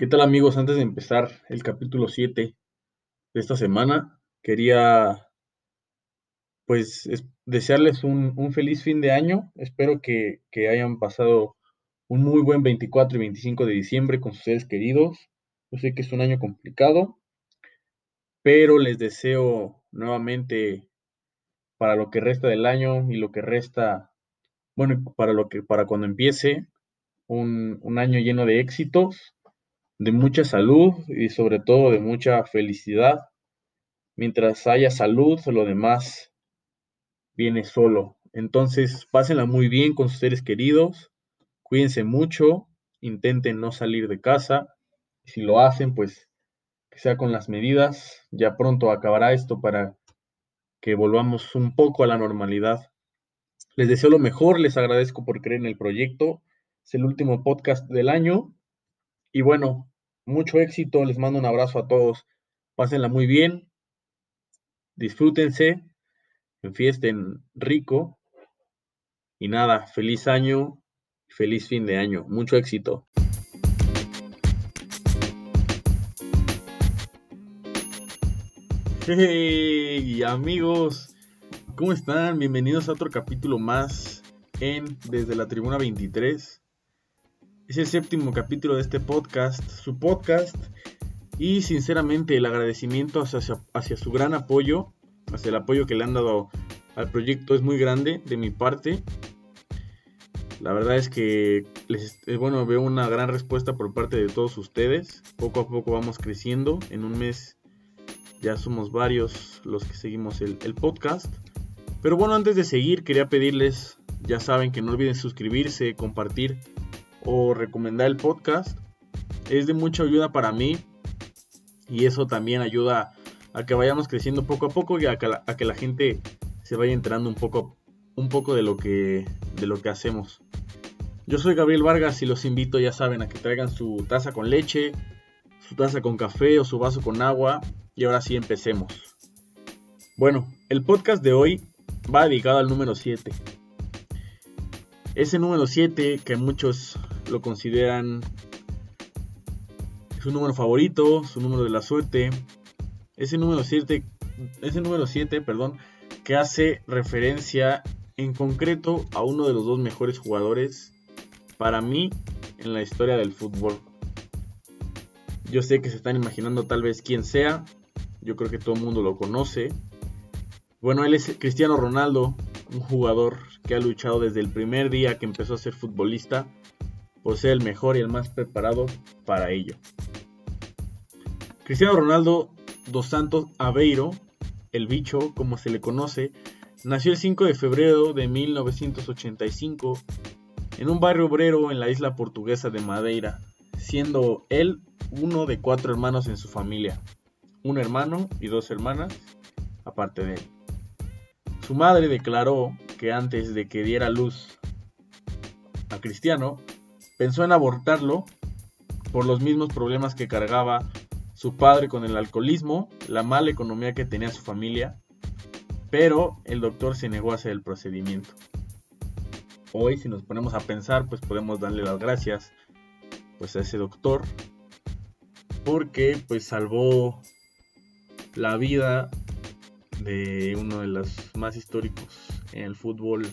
¿Qué tal amigos? Antes de empezar el capítulo 7 de esta semana, quería pues desearles un, feliz fin de año. Espero que, hayan pasado un muy buen 24 y 25 de diciembre con sus seres queridos. Yo sé que es un año complicado, pero les deseo nuevamente para lo que resta del año y lo que resta, bueno, para lo que para cuando empiece un, un año lleno de éxitos de mucha salud y sobre todo de mucha felicidad. Mientras haya salud, lo demás viene solo. Entonces, pásenla muy bien con sus seres queridos, cuídense mucho, intenten no salir de casa. Si lo hacen, pues que sea con las medidas. Ya pronto acabará esto para que volvamos un poco a la normalidad. Les deseo lo mejor, les agradezco por creer en el proyecto. Es el último podcast del año. Y bueno, mucho éxito, les mando un abrazo a todos. Pásenla muy bien, disfrútense, enfiesten rico. Y nada, feliz año, feliz fin de año, mucho éxito. Hey amigos, ¿cómo están? Bienvenidos a otro capítulo más en Desde la Tribuna 23. Es el séptimo capítulo de este podcast, su podcast, y sinceramente el agradecimiento hacia, su gran apoyo, hacia el apoyo que le han dado al proyecto es muy grande de mi parte. La verdad es que les, bueno, veo una gran respuesta por parte de todos ustedes. Poco a poco vamos creciendo. En un mes ya somos varios los que seguimos el, el podcast. Pero bueno, antes de seguir, quería pedirles, ya saben que no olviden suscribirse, compartir o recomendar el podcast es de mucha ayuda para mí y eso también ayuda a que vayamos creciendo poco a poco y a que la, gente se vaya enterando un poco, un poco de, lo que, de lo que hacemos. Yo soy Gabriel Vargas y los invito, ya saben, a que traigan su taza con leche, su taza con café o su vaso con agua y ahora sí empecemos. Bueno, el podcast de hoy va dedicado al número 7. Ese número 7 que muchos lo consideran su número favorito, su número de la suerte. Ese número 7, ese número 7, perdón, que hace referencia en concreto a uno de los dos mejores jugadores para mí en la historia del fútbol. Yo sé que se están imaginando tal vez quién sea. Yo creo que todo el mundo lo conoce. Bueno, él es Cristiano Ronaldo, un jugador que ha luchado desde el primer día que empezó a ser futbolista por ser el mejor y el más preparado para ello. Cristiano Ronaldo dos Santos Aveiro, el bicho como se le conoce, nació el 5 de febrero de 1985 en un barrio obrero en la isla portuguesa de Madeira, siendo él uno de cuatro hermanos en su familia, un hermano y dos hermanas aparte de él. Su madre declaró que antes de que diera luz a Cristiano, pensó en abortarlo por los mismos problemas que cargaba su padre con el alcoholismo, la mala economía que tenía su familia, pero el doctor se negó a hacer el procedimiento. Hoy, si nos ponemos a pensar, pues podemos darle las gracias pues a ese doctor porque pues salvó la vida de uno de los más históricos en el fútbol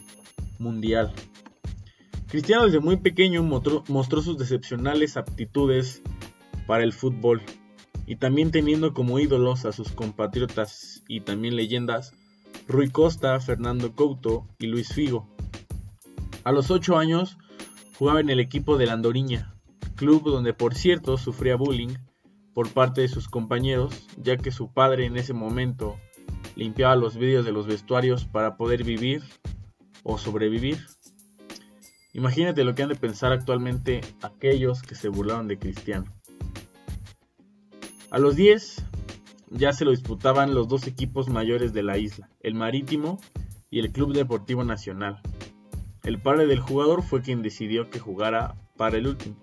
mundial. Cristiano desde muy pequeño mostró, sus decepcionales aptitudes para el fútbol y también teniendo como ídolos a sus compatriotas y también leyendas Rui Costa, Fernando Couto y Luis Figo. A los 8 años jugaba en el equipo de la club donde por cierto sufría bullying por parte de sus compañeros, ya que su padre en ese momento limpiaba los vídeos de los vestuarios para poder vivir o sobrevivir. Imagínate lo que han de pensar actualmente aquellos que se burlaron de Cristiano. A los 10 ya se lo disputaban los dos equipos mayores de la isla, el Marítimo y el Club Deportivo Nacional. El padre del jugador fue quien decidió que jugara para el último.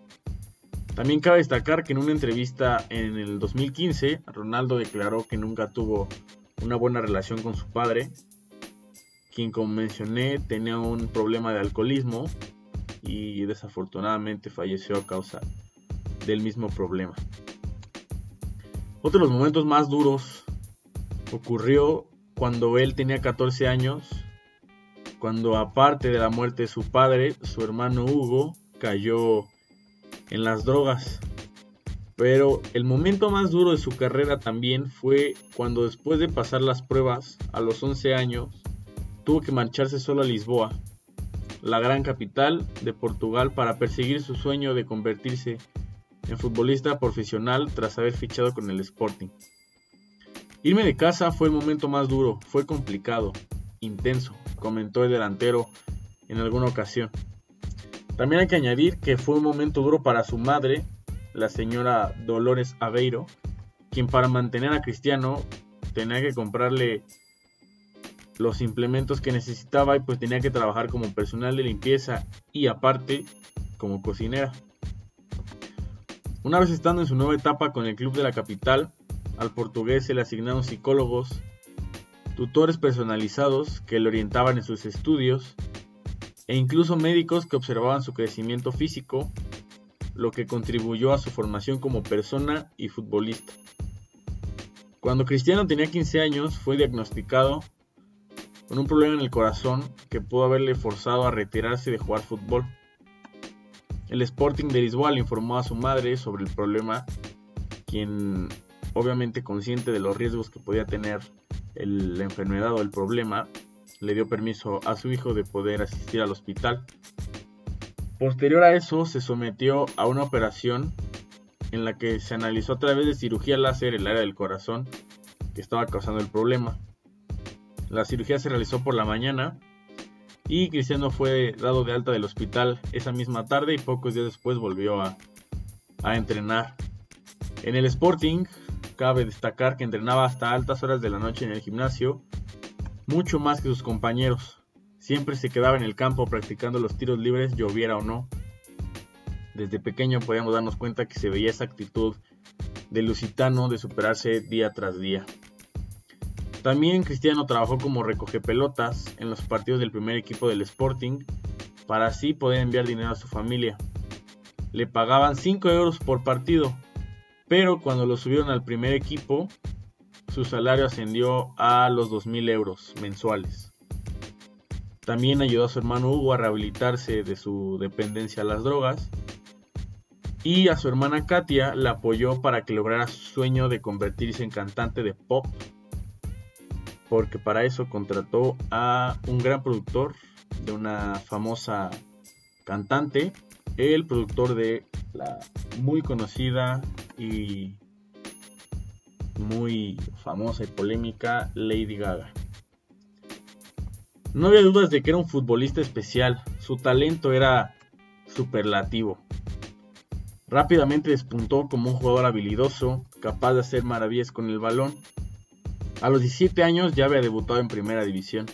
También cabe destacar que en una entrevista en el 2015, Ronaldo declaró que nunca tuvo una buena relación con su padre, quien como mencioné tenía un problema de alcoholismo y desafortunadamente falleció a causa del mismo problema. Otro de los momentos más duros ocurrió cuando él tenía 14 años, cuando aparte de la muerte de su padre, su hermano Hugo cayó en las drogas. Pero el momento más duro de su carrera también fue cuando después de pasar las pruebas a los 11 años, tuvo que marcharse solo a Lisboa, la gran capital de Portugal, para perseguir su sueño de convertirse en futbolista profesional tras haber fichado con el Sporting. Irme de casa fue el momento más duro, fue complicado, intenso, comentó el delantero en alguna ocasión. También hay que añadir que fue un momento duro para su madre, la señora Dolores Aveiro, quien para mantener a Cristiano tenía que comprarle los implementos que necesitaba y pues tenía que trabajar como personal de limpieza y aparte como cocinera. Una vez estando en su nueva etapa con el club de la capital, al portugués se le asignaron psicólogos, tutores personalizados que le orientaban en sus estudios e incluso médicos que observaban su crecimiento físico, lo que contribuyó a su formación como persona y futbolista. Cuando Cristiano tenía 15 años fue diagnosticado con un problema en el corazón que pudo haberle forzado a retirarse de jugar fútbol. El Sporting de Lisboa le informó a su madre sobre el problema, quien obviamente consciente de los riesgos que podía tener la enfermedad o el problema, le dio permiso a su hijo de poder asistir al hospital. Posterior a eso se sometió a una operación en la que se analizó a través de cirugía láser el área del corazón que estaba causando el problema. La cirugía se realizó por la mañana y Cristiano fue dado de alta del hospital esa misma tarde y pocos días después volvió a, entrenar. En el Sporting cabe destacar que entrenaba hasta altas horas de la noche en el gimnasio, mucho más que sus compañeros. Siempre se quedaba en el campo practicando los tiros libres, lloviera o no. Desde pequeño podíamos darnos cuenta que se veía esa actitud de Lusitano de superarse día tras día. También Cristiano trabajó como recoge pelotas en los partidos del primer equipo del Sporting para así poder enviar dinero a su familia. Le pagaban 5 euros por partido, pero cuando lo subieron al primer equipo, su salario ascendió a los 2.000 euros mensuales. También ayudó a su hermano Hugo a rehabilitarse de su dependencia a las drogas. Y a su hermana Katia la apoyó para que lograra su sueño de convertirse en cantante de pop porque para eso contrató a un gran productor de una famosa cantante, el productor de la muy conocida y muy famosa y polémica Lady Gaga. No había dudas de que era un futbolista especial, su talento era superlativo. Rápidamente despuntó como un jugador habilidoso, capaz de hacer maravillas con el balón a los 17 años ya había debutado en Primera División.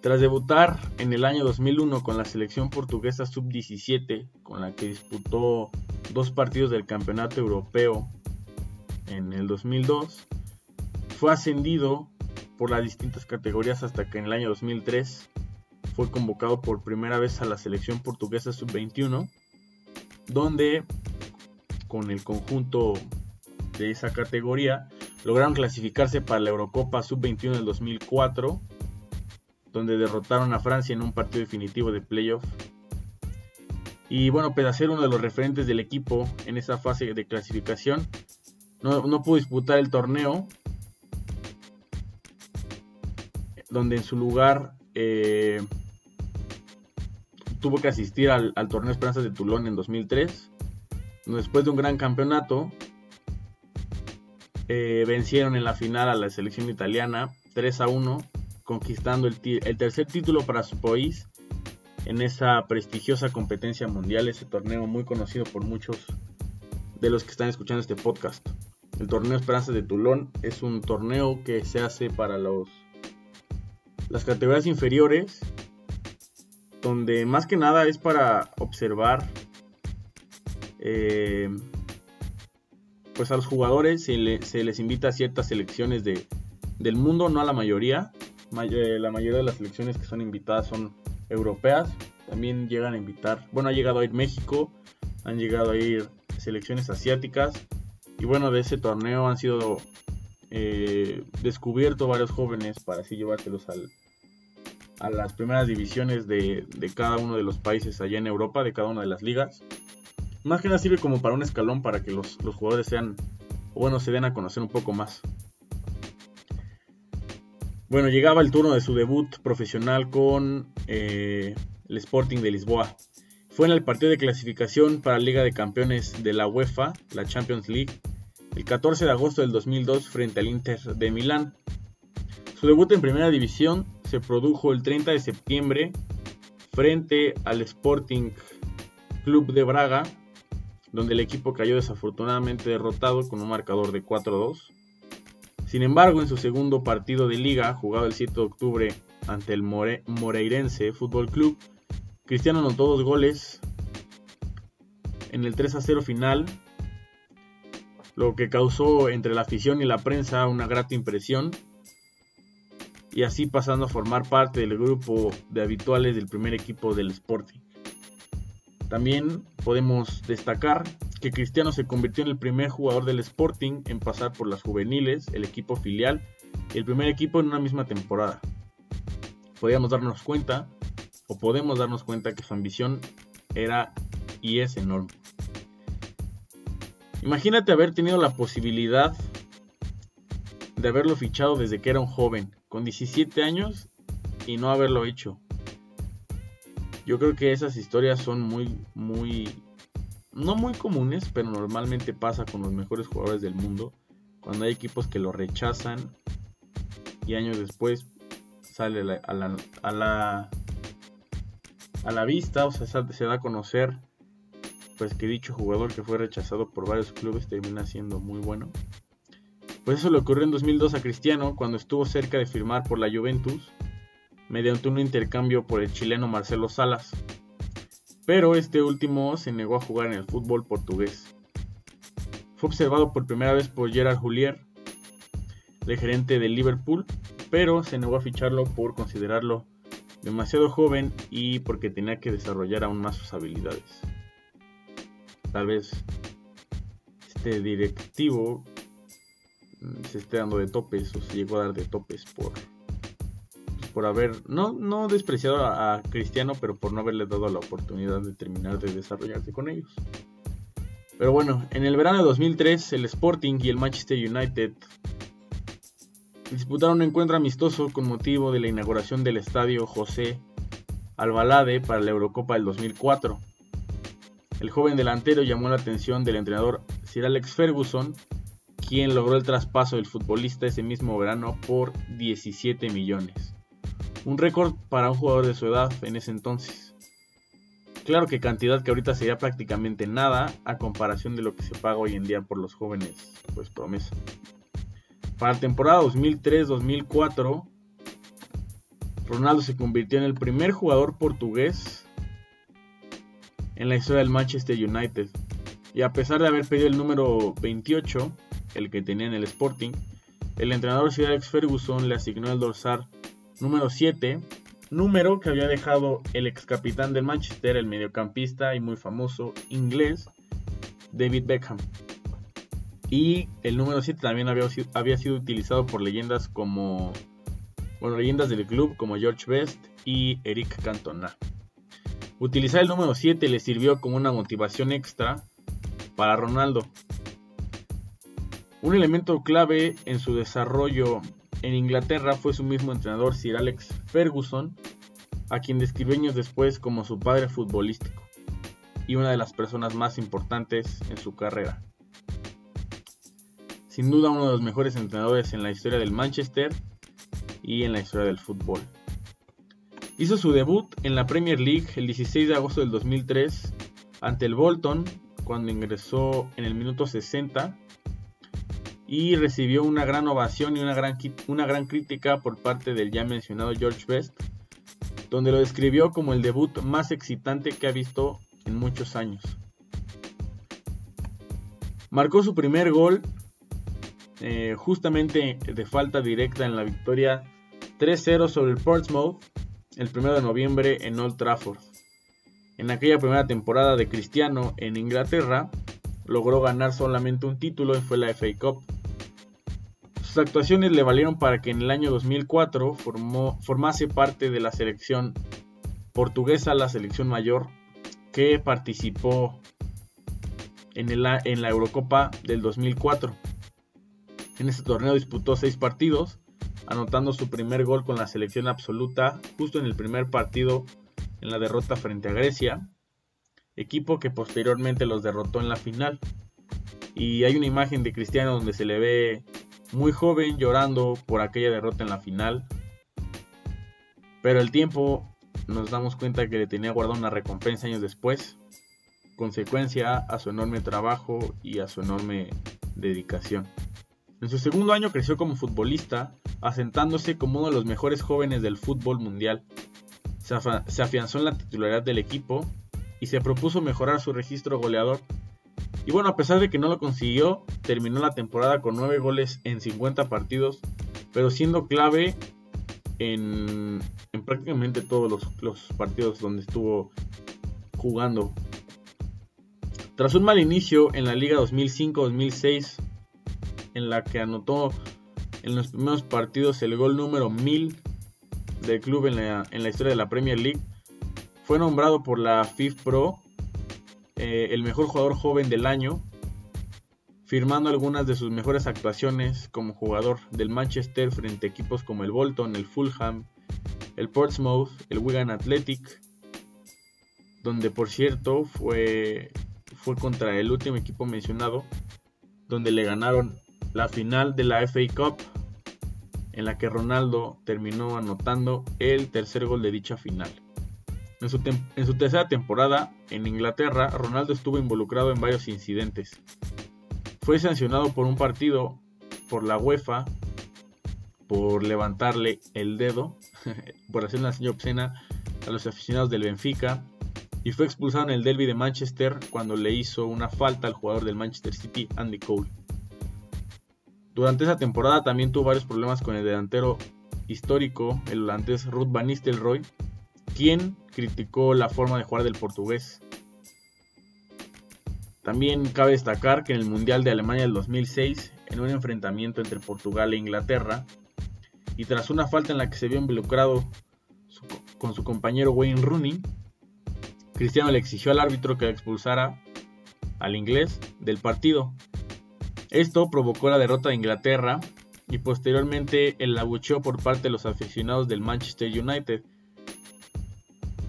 Tras debutar en el año 2001 con la selección portuguesa sub-17, con la que disputó dos partidos del Campeonato Europeo en el 2002, fue ascendido por las distintas categorías hasta que en el año 2003 fue convocado por primera vez a la selección portuguesa sub-21, donde con el conjunto de esa categoría lograron clasificarse para la Eurocopa Sub-21 del 2004, donde derrotaron a Francia en un partido definitivo de playoff. Y bueno, ser uno de los referentes del equipo en esa fase de clasificación, no, pudo disputar el torneo, donde en su lugar eh, tuvo que asistir al, al torneo Esperanzas de Toulon en 2003. Después de un gran campeonato, eh, vencieron en la final a la selección italiana 3 a 1, conquistando el, tercer título para su país en esa prestigiosa competencia mundial, ese torneo muy conocido por muchos de los que están escuchando este podcast. El torneo Esperanza de Toulon es un torneo que se hace para los las categorías inferiores, donde más que nada es para observar eh, pues a los jugadores se, les invita a ciertas selecciones de, del mundo, no a la mayoría. Eh, la mayoría de las selecciones que son invitadas son europeas. También llegan a invitar, bueno, ha llegado a ir México, han llegado a ir selecciones asiáticas. Y bueno, de ese torneo han sido eh, descubiertos varios jóvenes para así llevárselos al, a las primeras divisiones de, cada uno de los países allá en Europa, de cada una de las ligas. Más que nada sirve como para un escalón para que los, jugadores sean, bueno, se den a conocer un poco más. Bueno, llegaba el turno de su debut profesional con eh, el Sporting de Lisboa. Fue en el partido de clasificación para la Liga de Campeones de la UEFA, la Champions League, el 14 de agosto del 2002 frente al Inter de Milán. Su debut en primera división se produjo el 30 de septiembre frente al Sporting Club de Braga, donde el equipo cayó desafortunadamente derrotado con un marcador de 4-2. Sin embargo, en su segundo partido de liga, jugado el 7 de octubre ante el Moreirense Fútbol Club, Cristiano anotó dos goles en el 3 a 0 final, lo que causó entre la afición y la prensa una grata impresión, y así pasando a formar parte del grupo de habituales del primer equipo del Sporting. También podemos destacar que Cristiano se convirtió en el primer jugador del Sporting en pasar por las juveniles, el equipo filial y el primer equipo en una misma temporada. Podíamos darnos cuenta podemos darnos cuenta que su ambición era y es enorme. Imagínate haber tenido la posibilidad de haberlo fichado desde que era un joven, con 17 años, y no haberlo hecho. Yo creo que esas historias son muy, muy, no muy comunes, pero normalmente pasa con los mejores jugadores del mundo, cuando hay equipos que lo rechazan y años después sale a la a la vista, o sea, se da a conocer pues que dicho jugador que fue rechazado por varios clubes termina siendo muy bueno. Pues eso le ocurrió en 2002 a Cristiano cuando estuvo cerca de firmar por la Juventus mediante un intercambio por el chileno Marcelo Salas. Pero este último se negó a jugar en el fútbol portugués. Fue observado por primera vez por Gerard Houllier, el gerente del Liverpool, pero se negó a ficharlo por considerarlo demasiado joven y porque tenía que desarrollar aún más sus habilidades. Tal vez este directivo se esté dando de topes o se llegó a dar de topes por por haber no no despreciado a, a, Cristiano pero por no haberle dado la oportunidad de terminar de desarrollarse con ellos pero bueno en el verano de 2003 el Sporting y el Manchester United disputaron un encuentro amistoso con motivo de la inauguración del estadio José Albalade para la Eurocopa del 2004. El joven delantero llamó la atención del entrenador Sir Alex Ferguson, quien logró el traspaso del futbolista ese mismo verano por 17 millones. Un récord para un jugador de su edad en ese entonces. Claro que cantidad que ahorita sería prácticamente nada a comparación de lo que se paga hoy en día por los jóvenes, pues promesa. Para la temporada 2003-2004, Ronaldo se convirtió en el primer jugador portugués en la historia del Manchester United. Y a pesar de haber pedido el número 28, el que tenía en el Sporting, el entrenador Sir Alex Ferguson le asignó el dorsal número 7, número que había dejado el ex capitán del Manchester, el mediocampista y muy famoso inglés David Beckham. Y el número 7 también había, había sido utilizado por leyendas como. Bueno, leyendas del club como George Best y Eric Cantona. Utilizar el número 7 le sirvió como una motivación extra para Ronaldo. Un elemento clave en su desarrollo en Inglaterra fue su mismo entrenador Sir Alex Ferguson, a quien describió años después como su padre futbolístico y una de las personas más importantes en su carrera sin duda uno de los mejores entrenadores en la historia del Manchester y en la historia del fútbol. Hizo su debut en la Premier League el 16 de agosto del 2003 ante el Bolton cuando ingresó en el minuto 60 y recibió una gran ovación y una gran, una gran crítica por parte del ya mencionado George Best, donde lo describió como el debut más excitante que ha visto en muchos años. Marcó su primer gol eh, justamente de falta directa en la victoria 3-0 sobre el Portsmouth el 1 de noviembre en Old Trafford. En aquella primera temporada de Cristiano en Inglaterra, logró ganar solamente un título y fue la FA Cup. Sus actuaciones le valieron para que en el año 2004 formase parte de la selección portuguesa, la selección mayor, que participó en, en la Eurocopa del 2004. En este torneo disputó seis partidos, anotando su primer gol con la selección absoluta justo en el primer partido en la derrota frente a Grecia, equipo que posteriormente los derrotó en la final. Y hay una imagen de Cristiano donde se le ve muy joven llorando por aquella derrota en la final. Pero el tiempo nos damos cuenta que le tenía guardado una recompensa años después, consecuencia a su enorme trabajo y a su enorme dedicación. En su segundo año creció como futbolista, asentándose como uno de los mejores jóvenes del fútbol mundial. Se, afianzó en la titularidad del equipo y se propuso mejorar su registro goleador. Y bueno, a pesar de que no lo consiguió, terminó la temporada con 9 goles en 50 partidos, pero siendo clave en, prácticamente todos los, partidos donde estuvo jugando. Tras un mal inicio en la Liga 2005-2006, en la que anotó en los primeros partidos el gol número 1000 del club en la, en la historia de la Premier League, fue nombrado por la FIF Pro eh, el mejor jugador joven del año, firmando algunas de sus mejores actuaciones como jugador del Manchester frente a equipos como el Bolton, el Fulham, el Portsmouth, el Wigan Athletic, donde por cierto fue, fue contra el último equipo mencionado, donde le ganaron la final de la FA Cup, en la que Ronaldo terminó anotando el tercer gol de dicha final. En su, tercera temporada en Inglaterra, Ronaldo estuvo involucrado en varios incidentes. Fue sancionado por un partido por la UEFA por levantarle el dedo, por hacer una señal obscena a los aficionados del Benfica, y fue expulsado en el derby de Manchester cuando le hizo una falta al jugador del Manchester City, Andy Cole. Durante esa temporada también tuvo varios problemas con el delantero histórico, el holandés Ruth Van Nistelrooy, quien criticó la forma de jugar del portugués. También cabe destacar que en el Mundial de Alemania del 2006, en un enfrentamiento entre Portugal e Inglaterra, y tras una falta en la que se vio involucrado con su compañero Wayne Rooney, Cristiano le exigió al árbitro que expulsara al inglés del partido. Esto provocó la derrota de Inglaterra y posteriormente el abucheo por parte de los aficionados del Manchester United,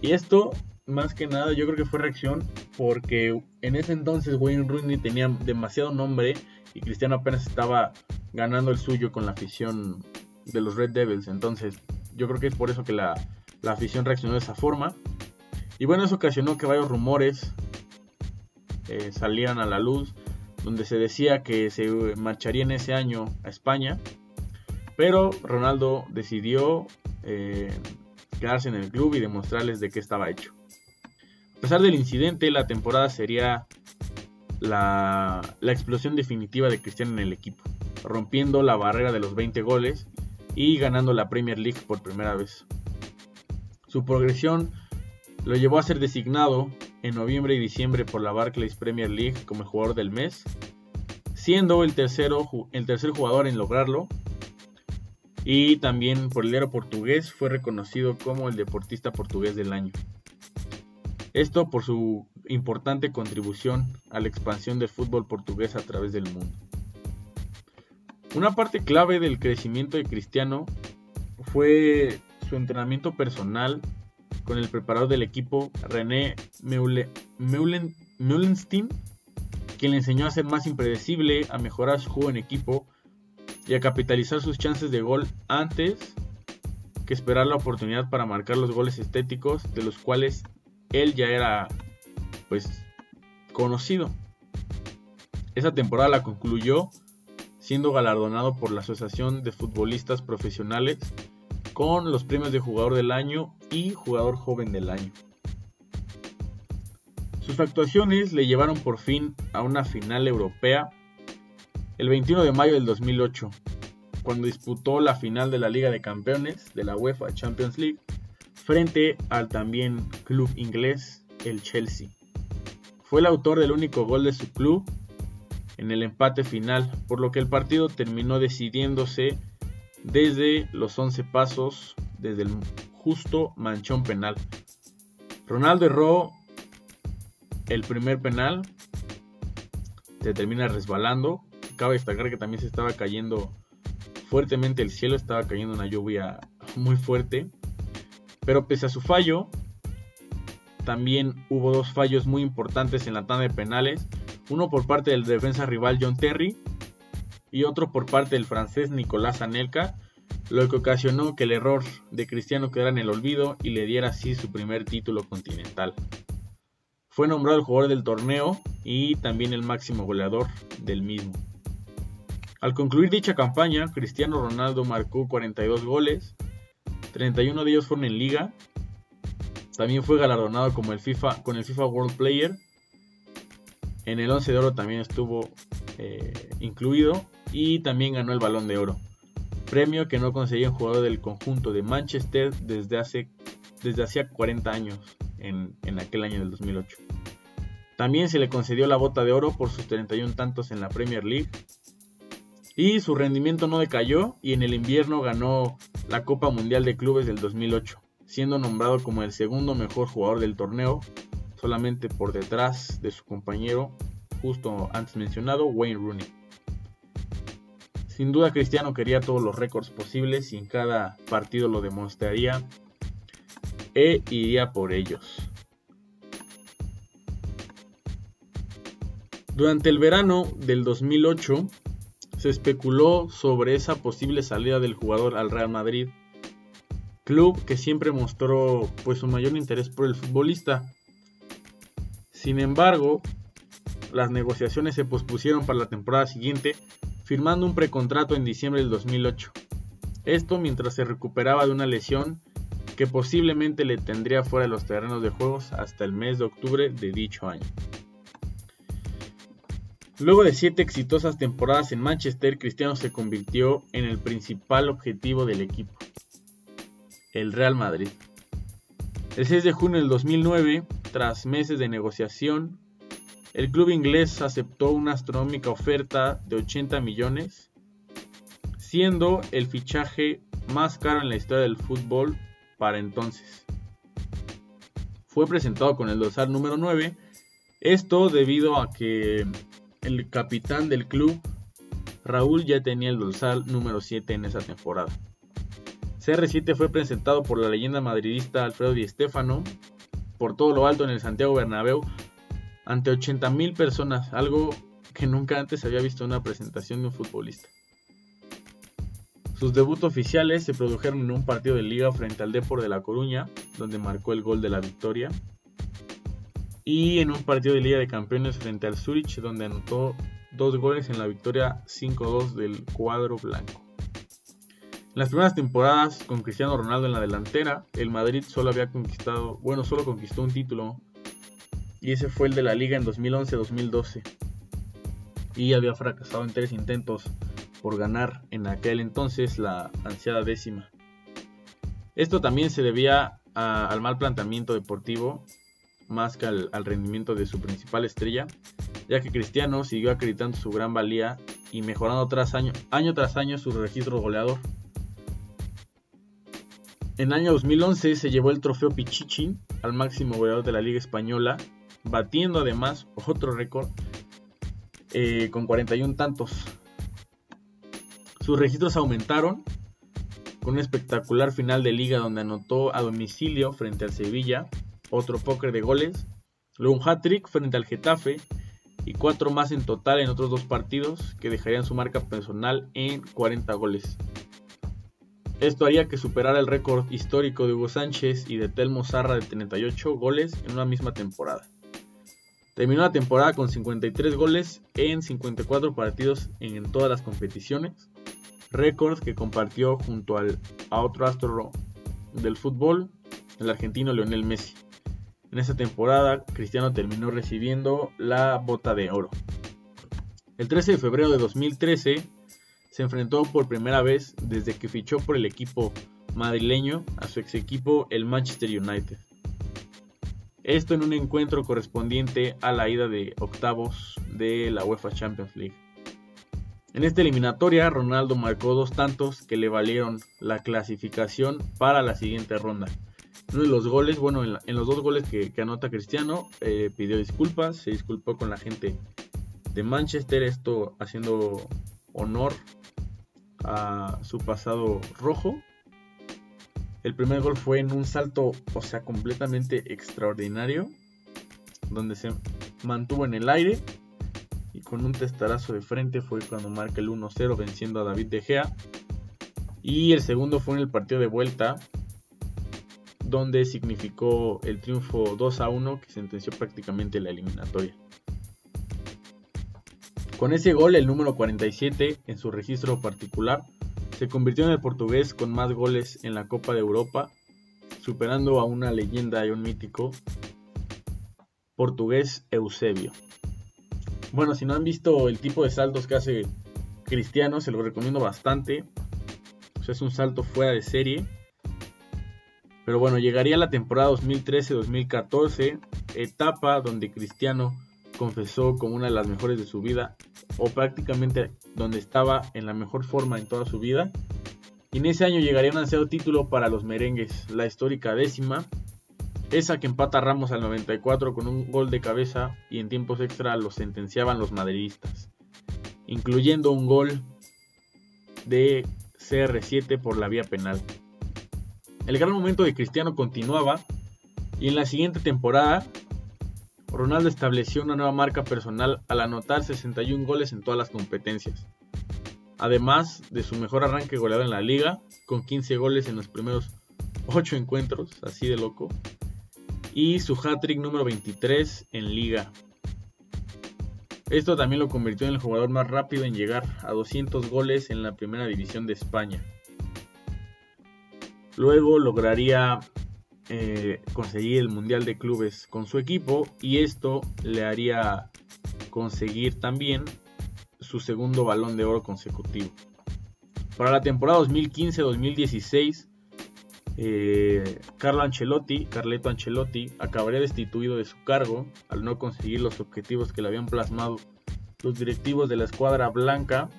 y esto, más que nada, yo creo que fue reacción porque en ese entonces Wayne Rooney tenía demasiado nombre y Cristiano apenas estaba ganando el suyo con la afición de los Red Devils. Entonces, yo creo que es por eso que la, afición reaccionó de esa forma. Y bueno, eso ocasionó que varios rumores eh, salieran a la luz, donde se decía que se marcharía en ese año a España. Pero Ronaldo decidió eh, quedarse en el club y demostrarles de qué estaba hecho. A pesar del incidente, la temporada sería la, explosión definitiva de Cristiano en el equipo, rompiendo la barrera de los 20 goles y ganando la Premier League por primera vez. Su progresión lo llevó a ser designado en noviembre y diciembre por la Barclays Premier League como el jugador del mes, siendo el, tercero, el tercer jugador en lograrlo y también por el diario portugués fue reconocido como el deportista portugués del año. Esto por su importante contribución a la expansión del fútbol portugués a través del mundo. Una parte clave del crecimiento de Cristiano fue su entrenamiento personal con el preparador del equipo René Meulenstein, quien le enseñó a ser más impredecible, a mejorar su juego en equipo y a capitalizar sus chances de gol antes que esperar la oportunidad para marcar los goles estéticos de los cuales él ya era pues conocido. Esa temporada la concluyó siendo galardonado por la Asociación de Futbolistas Profesionales con los premios de jugador del año y jugador joven del año. Sus actuaciones le llevaron por fin a una final europea el 21 de mayo del 2008, cuando disputó la final de la Liga de Campeones de la UEFA Champions League frente al también club inglés el Chelsea. Fue el autor del único gol de su club en el empate final, por lo que el partido terminó decidiéndose desde los 11 pasos, desde el justo manchón penal. Ronaldo erró el primer penal, se termina resbalando. Cabe destacar que también se estaba cayendo fuertemente el cielo, estaba cayendo una lluvia muy fuerte. Pero pese a su fallo, también hubo dos fallos muy importantes en la tanda de penales. Uno por parte del defensa rival John Terry y otro por parte del francés Nicolás Anelka, lo que ocasionó que el error de Cristiano quedara en el olvido y le diera así su primer título continental. Fue nombrado el jugador del torneo y también el máximo goleador del mismo. Al concluir dicha campaña, Cristiano Ronaldo marcó 42 goles, 31 de ellos fueron en liga. También fue galardonado como el FIFA, con el FIFA World Player. En el 11 de oro también estuvo eh, incluido y también ganó el Balón de Oro. Premio que no conseguía un jugador del conjunto de Manchester desde hace desde hacía 40 años en, en aquel año del 2008. También se le concedió la bota de oro por sus 31 tantos en la Premier League. Y su rendimiento no decayó y en el invierno ganó la Copa Mundial de Clubes del 2008, siendo nombrado como el segundo mejor jugador del torneo, solamente por detrás de su compañero justo antes mencionado, Wayne Rooney. Sin duda Cristiano quería todos los récords posibles y en cada partido lo demostraría e iría por ellos. Durante el verano del 2008 se especuló sobre esa posible salida del jugador al Real Madrid, club que siempre mostró pues su mayor interés por el futbolista. Sin embargo, las negociaciones se pospusieron para la temporada siguiente, firmando un precontrato en diciembre del 2008. Esto mientras se recuperaba de una lesión que posiblemente le tendría fuera de los terrenos de juegos hasta el mes de octubre de dicho año. Luego de siete exitosas temporadas en Manchester, Cristiano se convirtió en el principal objetivo del equipo, el Real Madrid. El 6 de junio del 2009, tras meses de negociación, el club inglés aceptó una astronómica oferta de 80 millones, siendo el fichaje más caro en la historia del fútbol para entonces. Fue presentado con el dorsal número 9, esto debido a que el capitán del club, Raúl, ya tenía el dorsal número 7 en esa temporada. CR7 fue presentado por la leyenda madridista Alfredo Di Stéfano por todo lo alto en el Santiago Bernabéu ante 80.000 personas, algo que nunca antes había visto una presentación de un futbolista. Sus debuts oficiales se produjeron en un partido de liga frente al Depor de La Coruña, donde marcó el gol de la victoria, y en un partido de Liga de Campeones frente al Zurich, donde anotó dos goles en la victoria 5-2 del cuadro blanco. En las primeras temporadas con Cristiano Ronaldo en la delantera, el Madrid solo había conquistado, bueno, solo conquistó un título y ese fue el de la liga en 2011-2012 y había fracasado en tres intentos por ganar en aquel entonces la ansiada décima. Esto también se debía al mal planteamiento deportivo más que al, rendimiento de su principal estrella, ya que Cristiano siguió acreditando su gran valía y mejorando tras año, año tras año su registro goleador. En el año 2011 se llevó el trofeo Pichichi al máximo goleador de la Liga Española, batiendo además otro récord eh, con 41 tantos. Sus registros aumentaron con un espectacular final de liga donde anotó a domicilio frente al Sevilla otro póker de goles, luego un hat-trick frente al Getafe y cuatro más en total en otros dos partidos que dejarían su marca personal en 40 goles. Esto haría que superara el récord histórico de Hugo Sánchez y de Telmo Zarra de 38 goles en una misma temporada. Terminó la temporada con 53 goles en 54 partidos en todas las competiciones, récord que compartió junto al, a otro astro del fútbol, el argentino Lionel Messi. En esa temporada, Cristiano terminó recibiendo la bota de oro. El 13 de febrero de 2013 se enfrentó por primera vez desde que fichó por el equipo madrileño a su ex equipo el Manchester United. Esto en un encuentro correspondiente a la ida de octavos de la UEFA Champions League. En esta eliminatoria, Ronaldo marcó dos tantos que le valieron la clasificación para la siguiente ronda. Los goles, bueno, en, los dos goles que, anota Cristiano, eh, pidió disculpas, se disculpó con la gente de Manchester, esto haciendo honor a su pasado rojo. El primer gol fue en un salto, o sea, completamente extraordinario, donde se mantuvo en el aire y con un testarazo de frente fue cuando marca el 1-0 venciendo a David De Gea. Y el segundo fue en el partido de vuelta, donde significó el triunfo 2 1 que sentenció prácticamente la eliminatoria. Con ese gol, el número 47 en su registro particular se convirtió en el portugués con más goles en la Copa de Europa, superando a una leyenda y un mítico portugués Eusebio. Bueno, si no han visto el tipo de saltos que hace Cristiano, se lo recomiendo bastante. es un salto fuera de serie. Pero bueno, llegaría la temporada 2013-2014, etapa donde Cristiano confesó como una de las mejores de su vida, o prácticamente donde estaba en la mejor forma en toda su vida. Y en ese año llegaría un ansiado título para los merengues, la histórica décima, esa que empata Ramos al 94 con un gol de cabeza y en tiempos extra lo sentenciaban los madridistas, incluyendo un gol de CR7 por la vía penal. El gran momento de Cristiano continuaba y en la siguiente temporada Ronaldo estableció una nueva marca personal al anotar 61 goles en todas las competencias. Además de su mejor arranque goleado en la liga, con 15 goles en los primeros 8 encuentros, así de loco, y su hat-trick número 23 en liga. Esto también lo convirtió en el jugador más rápido en llegar a 200 goles en la primera división de España. Luego lograría eh, conseguir el Mundial de Clubes con su equipo y esto le haría conseguir también su segundo balón de oro consecutivo. Para la temporada 2015-2016 eh, Carlo Ancelotti, Carleto Ancelotti, acabaría destituido de su cargo al no conseguir los objetivos que le habían plasmado los directivos de la escuadra blanca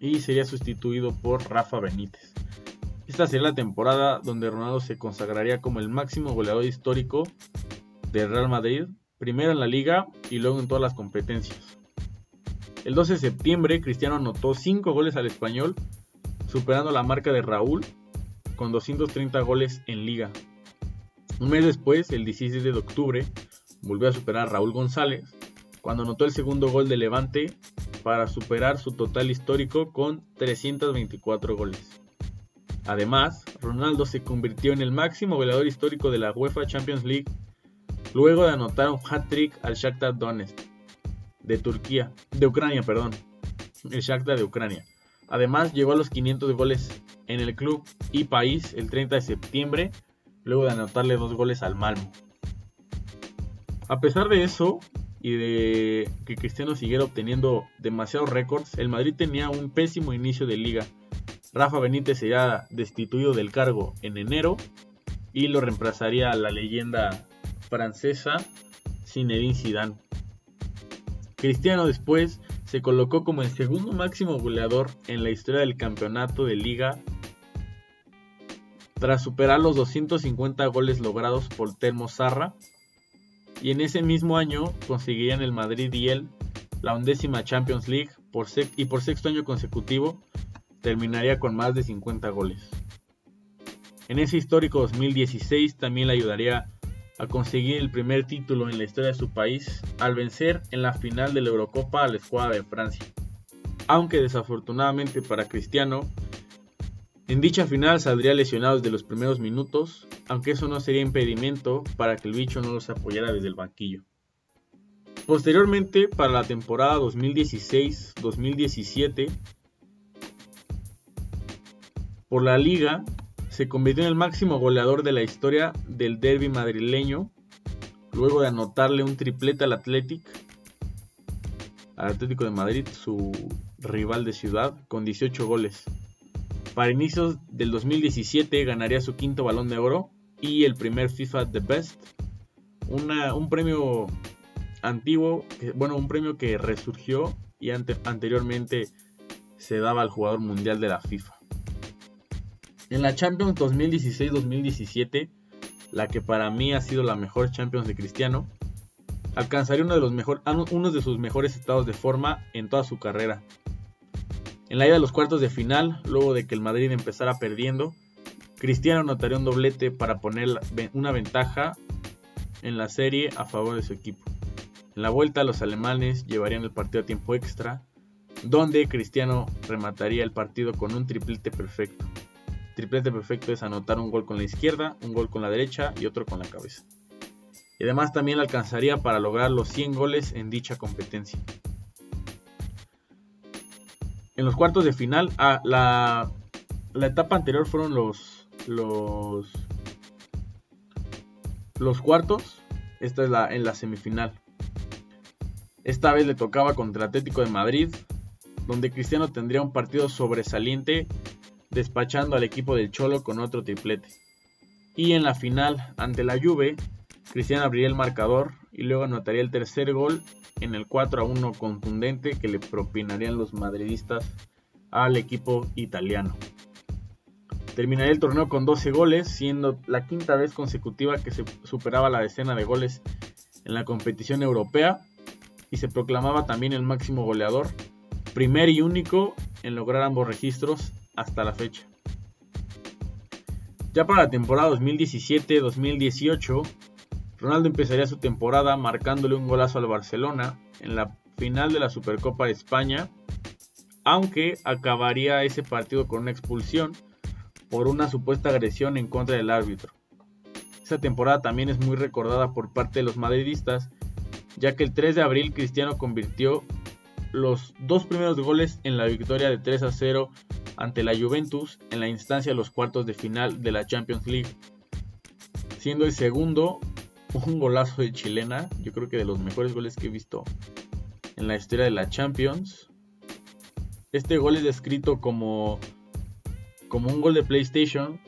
y sería sustituido por Rafa Benítez. Esta sería la temporada donde Ronaldo se consagraría como el máximo goleador histórico del Real Madrid, primero en la liga y luego en todas las competencias. El 12 de septiembre, Cristiano anotó 5 goles al español, superando la marca de Raúl con 230 goles en liga. Un mes después, el 16 de octubre, volvió a superar a Raúl González cuando anotó el segundo gol de Levante para superar su total histórico con 324 goles. Además, Ronaldo se convirtió en el máximo goleador histórico de la UEFA Champions League luego de anotar un hat-trick al Shakhtar Donetsk de Turquía, de Ucrania, perdón, el Shakhtar de Ucrania. Además, llegó a los 500 goles en el club y país el 30 de septiembre, luego de anotarle dos goles al Malmo. A pesar de eso, y de que Cristiano siguiera obteniendo demasiados récords, el Madrid tenía un pésimo inicio de liga. Rafa Benítez sería destituido del cargo en enero y lo reemplazaría la leyenda francesa Zinedine Zidane. Cristiano después se colocó como el segundo máximo goleador en la historia del campeonato de liga tras superar los 250 goles logrados por Telmo Zarra y en ese mismo año conseguirían el Madrid y él la undécima Champions League y por sexto año consecutivo terminaría con más de 50 goles. En ese histórico 2016 también le ayudaría a conseguir el primer título en la historia de su país al vencer en la final de la Eurocopa a la escuadra de Francia. Aunque desafortunadamente para Cristiano, en dicha final saldría lesionado desde los primeros minutos, aunque eso no sería impedimento para que el bicho no los apoyara desde el banquillo. Posteriormente, para la temporada 2016-2017, por la liga se convirtió en el máximo goleador de la historia del derby madrileño, luego de anotarle un triplete al Athletic, al Atlético de Madrid, su rival de ciudad, con 18 goles. Para inicios del 2017 ganaría su quinto balón de oro y el primer FIFA The Best, un premio antiguo, bueno, un premio que resurgió y anteriormente se daba al jugador mundial de la FIFA. En la Champions 2016-2017, la que para mí ha sido la mejor Champions de Cristiano, alcanzaría uno de, los mejor, uno de sus mejores estados de forma en toda su carrera. En la ida de los cuartos de final, luego de que el Madrid empezara perdiendo, Cristiano anotaría un doblete para poner una ventaja en la serie a favor de su equipo. En la vuelta los alemanes llevarían el partido a tiempo extra, donde Cristiano remataría el partido con un triplete perfecto. Triplete perfecto es anotar un gol con la izquierda, un gol con la derecha y otro con la cabeza. Y además también alcanzaría para lograr los 100 goles en dicha competencia. En los cuartos de final, ah, la, etapa anterior fueron los, los, los cuartos. Esta es la, en la semifinal. Esta vez le tocaba contra Atlético de Madrid, donde Cristiano tendría un partido sobresaliente despachando al equipo del Cholo con otro triplete. Y en la final, ante la Juve, Cristiano abriría el marcador y luego anotaría el tercer gol en el 4 a 1 contundente que le propinarían los madridistas al equipo italiano. Terminaría el torneo con 12 goles, siendo la quinta vez consecutiva que se superaba la decena de goles en la competición europea y se proclamaba también el máximo goleador, primer y único en lograr ambos registros hasta la fecha. Ya para la temporada 2017-2018, Ronaldo empezaría su temporada marcándole un golazo al Barcelona en la final de la Supercopa de España, aunque acabaría ese partido con una expulsión por una supuesta agresión en contra del árbitro. Esa temporada también es muy recordada por parte de los madridistas ya que el 3 de abril Cristiano convirtió los dos primeros goles en la victoria de 3 a 0 ante la Juventus en la instancia de los cuartos de final de la Champions League, siendo el segundo un golazo de chilena, yo creo que de los mejores goles que he visto en la historia de la Champions. Este gol es descrito como, como un gol de PlayStation,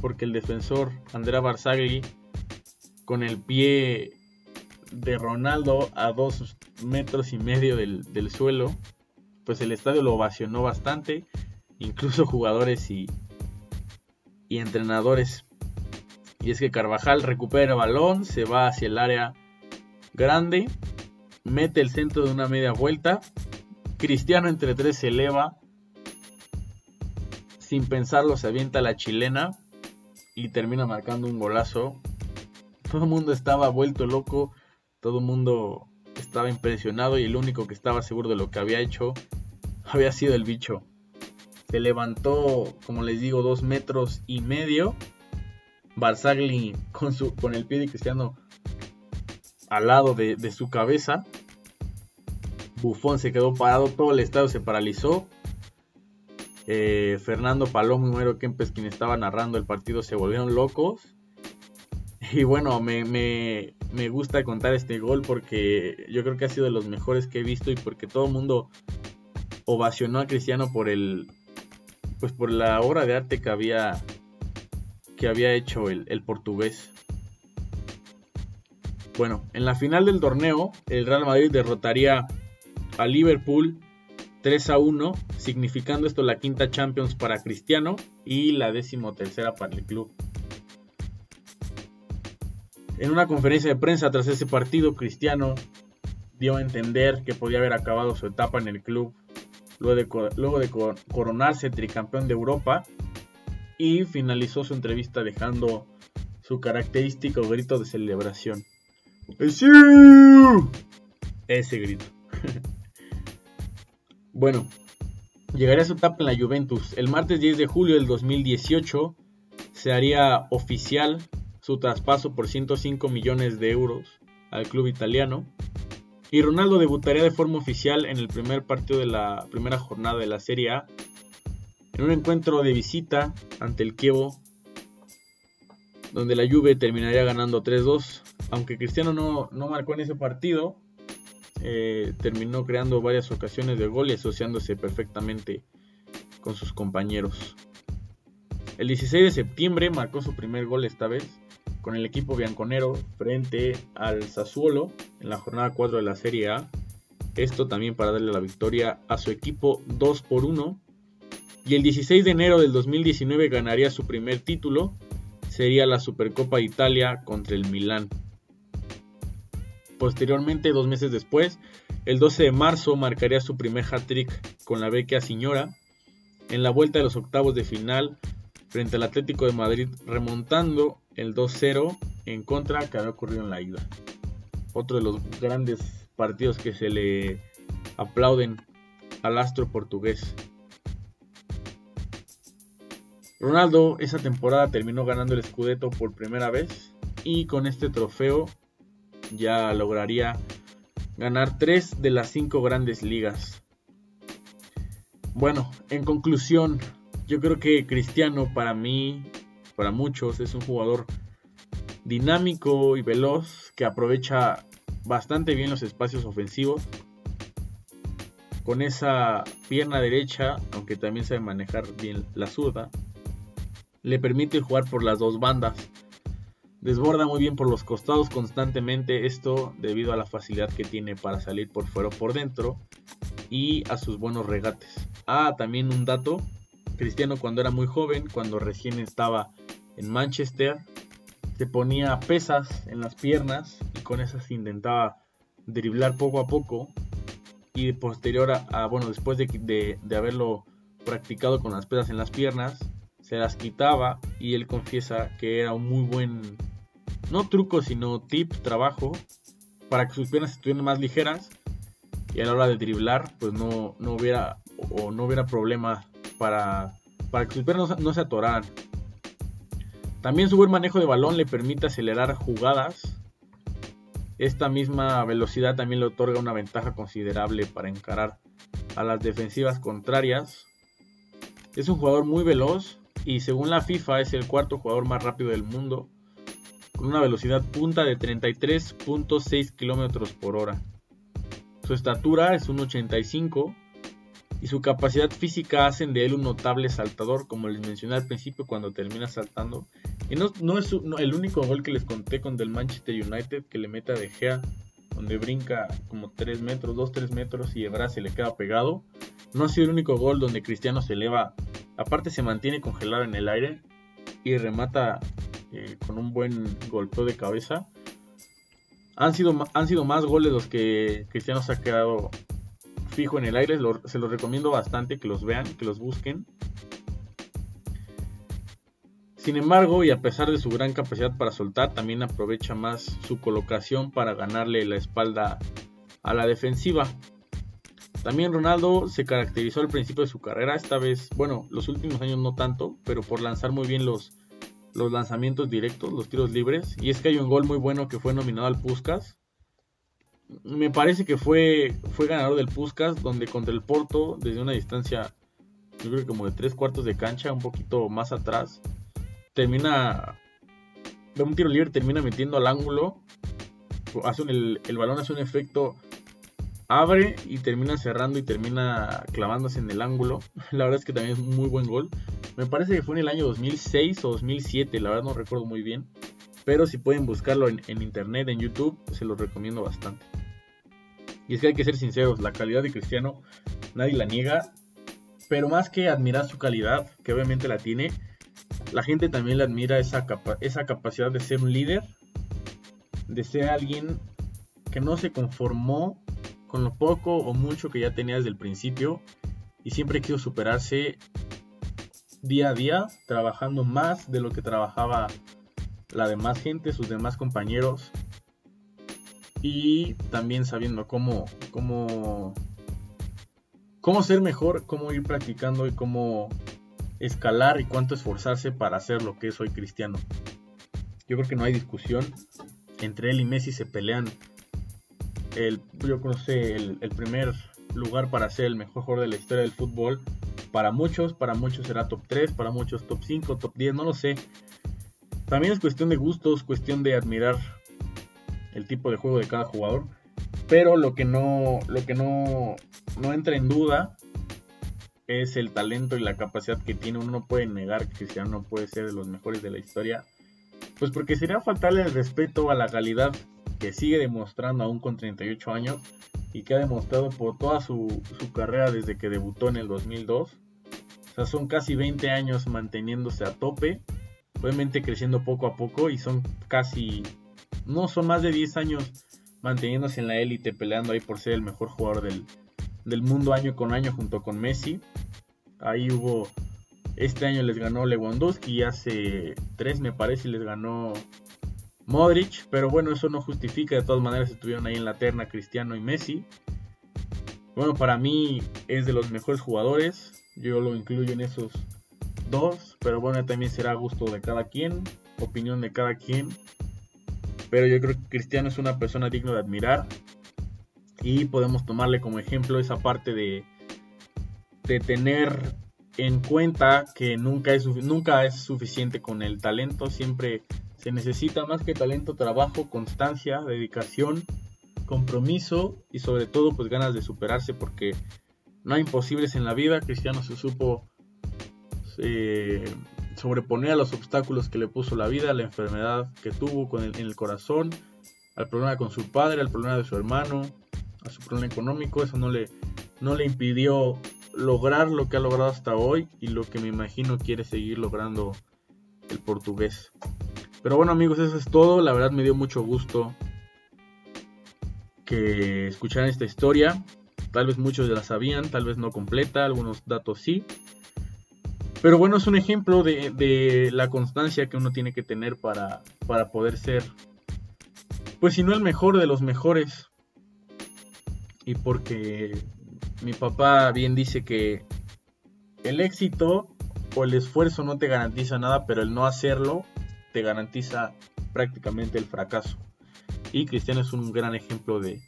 porque el defensor Andrea Barzagli con el pie de Ronaldo a dos metros y medio del, suelo, pues el estadio lo ovacionó bastante, incluso jugadores y, y entrenadores. Y es que Carvajal recupera el balón, se va hacia el área grande, mete el centro de una media vuelta, Cristiano entre tres se eleva, sin pensarlo se avienta la chilena y termina marcando un golazo. Todo el mundo estaba vuelto loco todo el mundo estaba impresionado y el único que estaba seguro de lo que había hecho había sido el bicho. Se levantó, como les digo, dos metros y medio. Barzagli con, su, con el pie de Cristiano al lado de, su cabeza. Bufón se quedó parado, todo el estadio se paralizó. Eh, Fernando Palomo y Número Kempes, quien estaba narrando el partido, se volvieron locos. Y bueno, me, me gusta contar este gol porque yo creo que ha sido de los mejores que he visto y porque todo el mundo ovacionó a Cristiano por el pues por la obra de arte que había que había hecho el, el portugués. Bueno, en la final del torneo, el Real Madrid derrotaría a Liverpool 3 a 1, significando esto la quinta Champions para Cristiano y la décimo tercera para el club. En una conferencia de prensa tras ese partido, Cristiano dio a entender que podía haber acabado su etapa en el club luego de, coronarse tricampeón de Europa y finalizó su entrevista dejando su característico grito de celebración. Ese grito. bueno, llegaría a su etapa en la Juventus. El martes 10 de julio del 2018 se haría oficial su traspaso por 105 millones de euros al club italiano. Y Ronaldo debutaría de forma oficial en el primer partido de la primera jornada de la Serie A, en un encuentro de visita ante el Kievo, donde la Juve terminaría ganando 3-2. Aunque Cristiano no, marcó en ese partido, eh, terminó creando varias ocasiones de gol y asociándose perfectamente con sus compañeros. El 16 de septiembre marcó su primer gol esta vez con el equipo bianconero frente al Sassuolo en la jornada 4 de la Serie A. Esto también para darle la victoria a su equipo 2 por 1. Y el 16 de enero del 2019 ganaría su primer título. Sería la Supercopa de Italia contra el Milán. Posteriormente, dos meses después, el 12 de marzo marcaría su primer hat-trick con la Vecchia Signora en la vuelta de los octavos de final frente al Atlético de Madrid, remontando el 2-0 en contra que había ocurrido en la ida. Otro de los grandes partidos que se le aplauden al astro portugués. Ronaldo esa temporada terminó ganando el Scudetto por primera vez y con este trofeo ya lograría ganar tres de las cinco grandes ligas. Bueno, en conclusión, yo creo que Cristiano para mí, para muchos, es un jugador dinámico y veloz que aprovecha bastante bien los espacios ofensivos. Con esa pierna derecha, aunque también sabe manejar bien la zurda, le permite jugar por las dos bandas. Desborda muy bien por los costados constantemente, esto debido a la facilidad que tiene para salir por fuera o por dentro y a sus buenos regates. Ah, también un dato, Cristiano cuando era muy joven, cuando recién estaba en Manchester, se ponía pesas en las piernas y con esas intentaba driblar poco a poco y posterior a, bueno, después de, de haberlo practicado con las pesas en las piernas, se las quitaba y él confiesa que era un muy buen, no truco, sino tip, trabajo, para que sus piernas estuvieran más ligeras y a la hora de driblar pues no, no hubiera o no hubiera problema para, para que sus piernas no, se atoraran. También su buen manejo de balón le permite acelerar jugadas. Esta misma velocidad también le otorga una ventaja considerable para encarar a las defensivas contrarias. Es un jugador muy veloz, y según la FIFA es el cuarto jugador más rápido del mundo, con una velocidad punta de 33.6 km por hora. Su estatura es un 85 y su capacidad física hacen de él un notable saltador, como les mencioné al principio cuando termina saltando. Y no, es el único gol que les conté con del Manchester United que le mete a De Gea, donde brinca como 3 metros, 2-3 metros y Ebra se le queda pegado. No ha sido el único gol donde Cristiano se eleva Aparte se mantiene congelado en el aire y remata eh, con un buen golpeo de cabeza. Han sido, han sido más goles los que Cristiano se ha quedado fijo en el aire. se los recomiendo bastante que los vean, que los busquen. Sin embargo, y a pesar de su gran capacidad para soltar, también aprovecha más su colocación para ganarle la espalda a la defensiva. También Ronaldo se caracterizó al principio de su carrera, esta vez, bueno, los últimos años no tanto, pero por lanzar muy bien los, los lanzamientos directos, los tiros libres. Y es que hay un gol muy bueno que fue nominado al Puskas. Me parece que fue, fue ganador del Puskas, donde contra el Porto, desde una distancia, yo creo que como de tres cuartos de cancha, un poquito más atrás, termina, de un tiro libre, termina metiendo al ángulo. Hace el, el balón hace un efecto abre y termina cerrando y termina clavándose en el ángulo. La verdad es que también es un muy buen gol. Me parece que fue en el año 2006 o 2007, la verdad no recuerdo muy bien. Pero si pueden buscarlo en, internet, en YouTube, se los recomiendo bastante. Y es que hay que ser sinceros, la calidad de Cristiano nadie la niega. Pero más que admirar su calidad, que obviamente la tiene, la gente también le admira esa, esa capacidad de ser un líder, de ser alguien que no se conformó con lo poco o mucho que ya tenía desde el principio y siempre quiso superarse día a día, trabajando más de lo que trabajaba la demás gente, sus demás compañeros y también sabiendo cómo, cómo, cómo ser mejor, cómo ir practicando y cómo escalar y cuánto esforzarse para hacer lo que es hoy cristiano. Yo creo que no hay discusión. Entre él y Messi se pelean el, yo el, el primer lugar para ser el mejor jugador de la historia del fútbol. Para muchos, para muchos será top 3, para muchos top 5, top 10, no lo sé. También es cuestión de gustos, cuestión de admirar el tipo de juego de cada jugador. Pero lo que no, lo que no, no entra en duda es el talento y la capacidad que tiene. Uno no puede negar que Cristiano no puede ser de los mejores de la historia. Pues porque sería faltarle el respeto a la calidad que sigue demostrando aún con 38 años y que ha demostrado por toda su, su carrera desde que debutó en el 2002. O sea, son casi 20 años manteniéndose a tope, obviamente creciendo poco a poco y son casi, no son más de 10 años manteniéndose en la élite, peleando ahí por ser el mejor jugador del, del mundo año con año junto con Messi. Ahí hubo, este año les ganó Lewandowski, hace tres me parece les ganó Modric, pero bueno, eso no justifica, de todas maneras estuvieron ahí en la terna Cristiano y Messi. Bueno, para mí es de los mejores jugadores, yo lo incluyo en esos dos, pero bueno, también será gusto de cada quien, opinión de cada quien. Pero yo creo que Cristiano es una persona digna de admirar y podemos tomarle como ejemplo esa parte de, de tener en cuenta que nunca es, nunca es suficiente con el talento, siempre se necesita más que talento, trabajo, constancia, dedicación, compromiso y sobre todo pues ganas de superarse porque no hay imposibles en la vida. Cristiano se supo eh, sobreponer a los obstáculos que le puso la vida, la enfermedad que tuvo con en el corazón, al problema con su padre, al problema de su hermano, a su problema económico. Eso no le, no le impidió lograr lo que ha logrado hasta hoy y lo que me imagino quiere seguir logrando el portugués. Pero bueno amigos, eso es todo. La verdad me dio mucho gusto que escucharan esta historia. Tal vez muchos ya la sabían, tal vez no completa, algunos datos sí. Pero bueno, es un ejemplo de, la constancia que uno tiene que tener para, para poder ser, pues si no el mejor de los mejores. Y porque mi papá bien dice que el éxito o el esfuerzo no te garantiza nada, pero el no hacerlo te garantiza prácticamente el fracaso. Y Cristiano es un gran ejemplo de,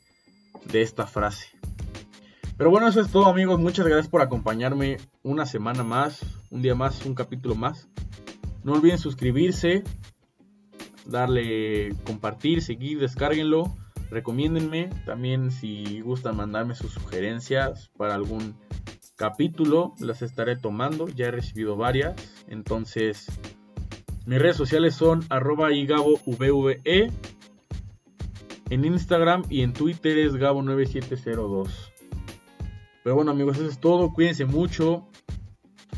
esta frase. Pero bueno, eso es todo amigos. Muchas gracias por acompañarme una semana más, un día más, un capítulo más. No olviden suscribirse, darle compartir, seguir, descárguenlo, recomiéndenme. También si gustan mandarme sus sugerencias para algún capítulo, las estaré tomando. Ya he recibido varias. Entonces mis redes sociales son arroba vve En Instagram y en Twitter es gabo9702. Pero bueno amigos, eso es todo. Cuídense mucho.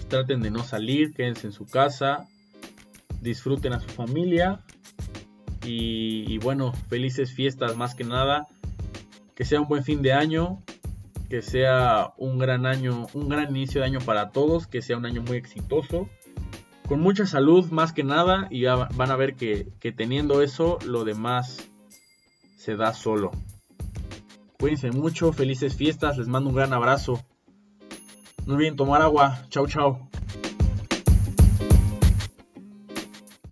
Traten de no salir, quédense en su casa. Disfruten a su familia. Y, bueno, felices fiestas más que nada. Que sea un buen fin de año. Que sea un gran año, un gran inicio de año para todos. Que sea un año muy exitoso con mucha salud más que nada y ya van a ver que, que teniendo eso lo demás se da solo. Cuídense mucho, felices fiestas, les mando un gran abrazo. No olviden tomar agua. Chao, chao.